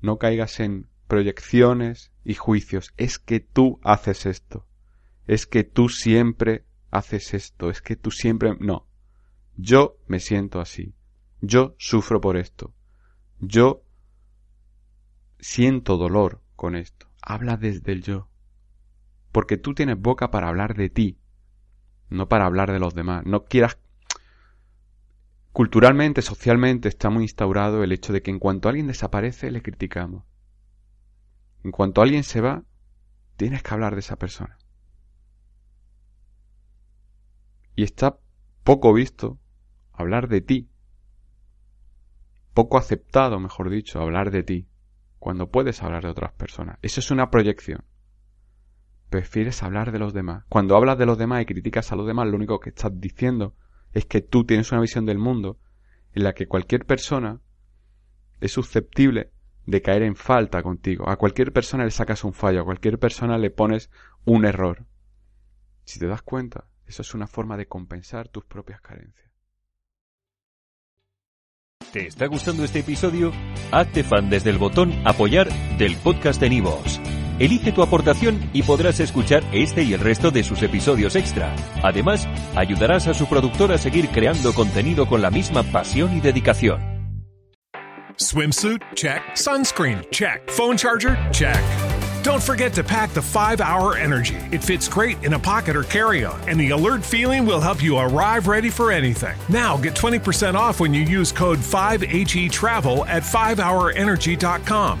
No caigas en proyecciones y juicios. Es que tú haces esto. Es que tú siempre haces esto. Es que tú siempre... No. Yo me siento así. Yo sufro por esto. Yo siento dolor con esto. Habla desde el yo. Porque tú tienes boca para hablar de ti, no para hablar de los demás. No quieras... Culturalmente, socialmente está muy instaurado el hecho de que en cuanto alguien desaparece le criticamos. En cuanto alguien se va, tienes que hablar de esa persona. Y está poco visto hablar de ti. Poco aceptado, mejor dicho, hablar de ti. Cuando puedes hablar de otras personas. Eso es una proyección. Prefieres hablar de los demás. Cuando hablas de los demás y criticas a los demás, lo único que estás diciendo es que tú tienes una visión del mundo en la que cualquier persona es susceptible de caer en falta contigo. A cualquier persona le sacas un fallo, a cualquier persona le pones un error. Si te das cuenta, eso es una forma de compensar tus propias carencias. ¿Te está gustando este episodio? Hazte fan desde el botón Apoyar del podcast de Nivos. Elige tu aportación y podrás escuchar este y el resto de sus episodios extra. Además, ayudarás a su productor a seguir creando contenido con la misma pasión y dedicación. Swimsuit? Check. Sunscreen? Check. Phone charger? Check. Don't forget to pack the 5 Hour Energy. It fits great in a pocket or carry on, and the alert feeling will help you arrive ready for anything. Now get 20% off when you use code 5HE Travel at 5hourenergy.com.